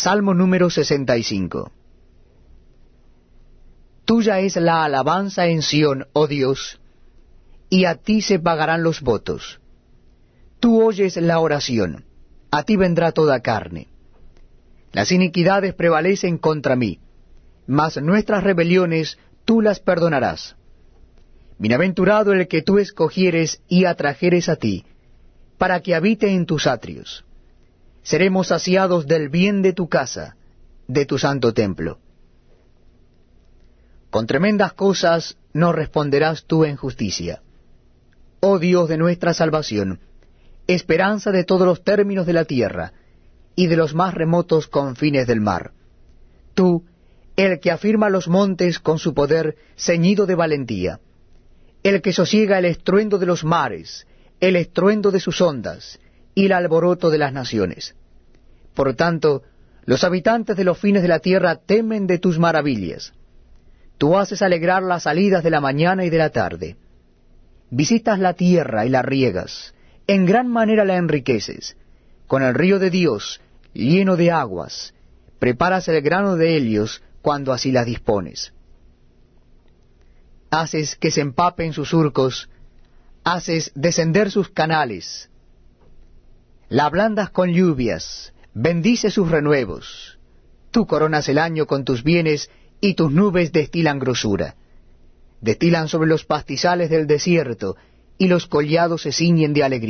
Salmo número 65 Tuya es la alabanza en Sión, oh Dios, y a ti se pagarán los votos. Tú oyes la oración, a ti vendrá toda carne. Las iniquidades prevalecen contra mí, mas nuestras rebeliones tú las perdonarás. Bienaventurado el que tú escogieres y atrajeres a ti, para que habite en tus atrios. Seremos saciados del bien de tu casa, de tu santo templo. Con tremendas cosas nos responderás tú en justicia. Oh Dios de nuestra salvación, esperanza de todos los términos de la tierra, y de los más remotos confines del mar. Tú, el que afirma los montes con su poder ceñido de valentía, el que sosiega el estruendo de los mares, el estruendo de sus ondas, y el alboroto de las naciones. Por tanto, los habitantes de los fines de la tierra temen de tus maravillas. Tú haces alegrar las salidas de la mañana y de la tarde. Visitas la tierra y la riegas, en gran manera la enriqueces. Con el río de Dios, lleno de aguas, preparas el grano de Helios cuando así las dispones. Haces que se empapen sus surcos, haces descender sus canales, la ablandas con lluvias, bendice sus renuevos. Tú coronas el año con tus bienes y tus nubes destilan grosura. Destilan sobre los pastizales del desierto y los collados se ciñen de alegría.